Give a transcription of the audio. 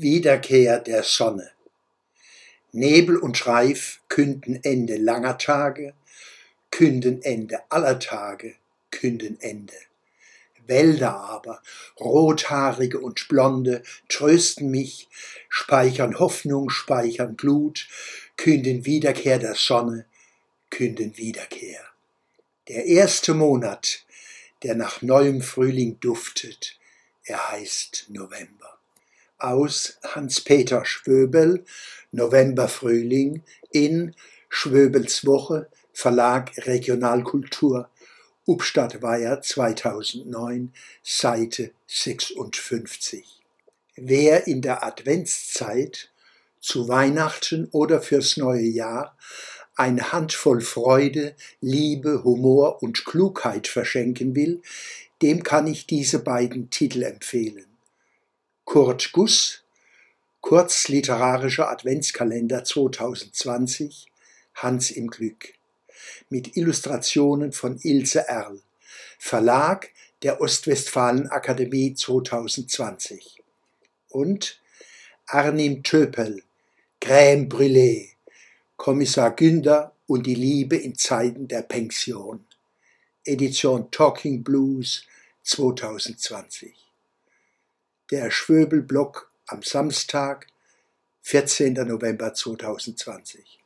Wiederkehr der Sonne. Nebel und Schreif künden Ende langer Tage, künden Ende aller Tage, künden Ende. Wälder aber, rothaarige und blonde, trösten mich, speichern Hoffnung, speichern Glut, künden Wiederkehr der Sonne, künden Wiederkehr. Der erste Monat, der nach neuem Frühling duftet, er heißt November. Aus Hans-Peter Schwöbel, November Frühling in Schwöbels Woche, Verlag Regionalkultur, Upstadtweier 2009, Seite 56. Wer in der Adventszeit zu Weihnachten oder fürs neue Jahr eine Handvoll Freude, Liebe, Humor und Klugheit verschenken will, dem kann ich diese beiden Titel empfehlen. Kurt Guss, Kurz literarischer Adventskalender 2020, Hans im Glück, mit Illustrationen von Ilse Erl, Verlag der Ostwestfalen Akademie 2020 und Arnim Töpel, Crème Brûlée, Kommissar Günder und die Liebe in Zeiten der Pension. Edition Talking Blues 2020. Der Schwöbelblock am Samstag, 14. November 2020.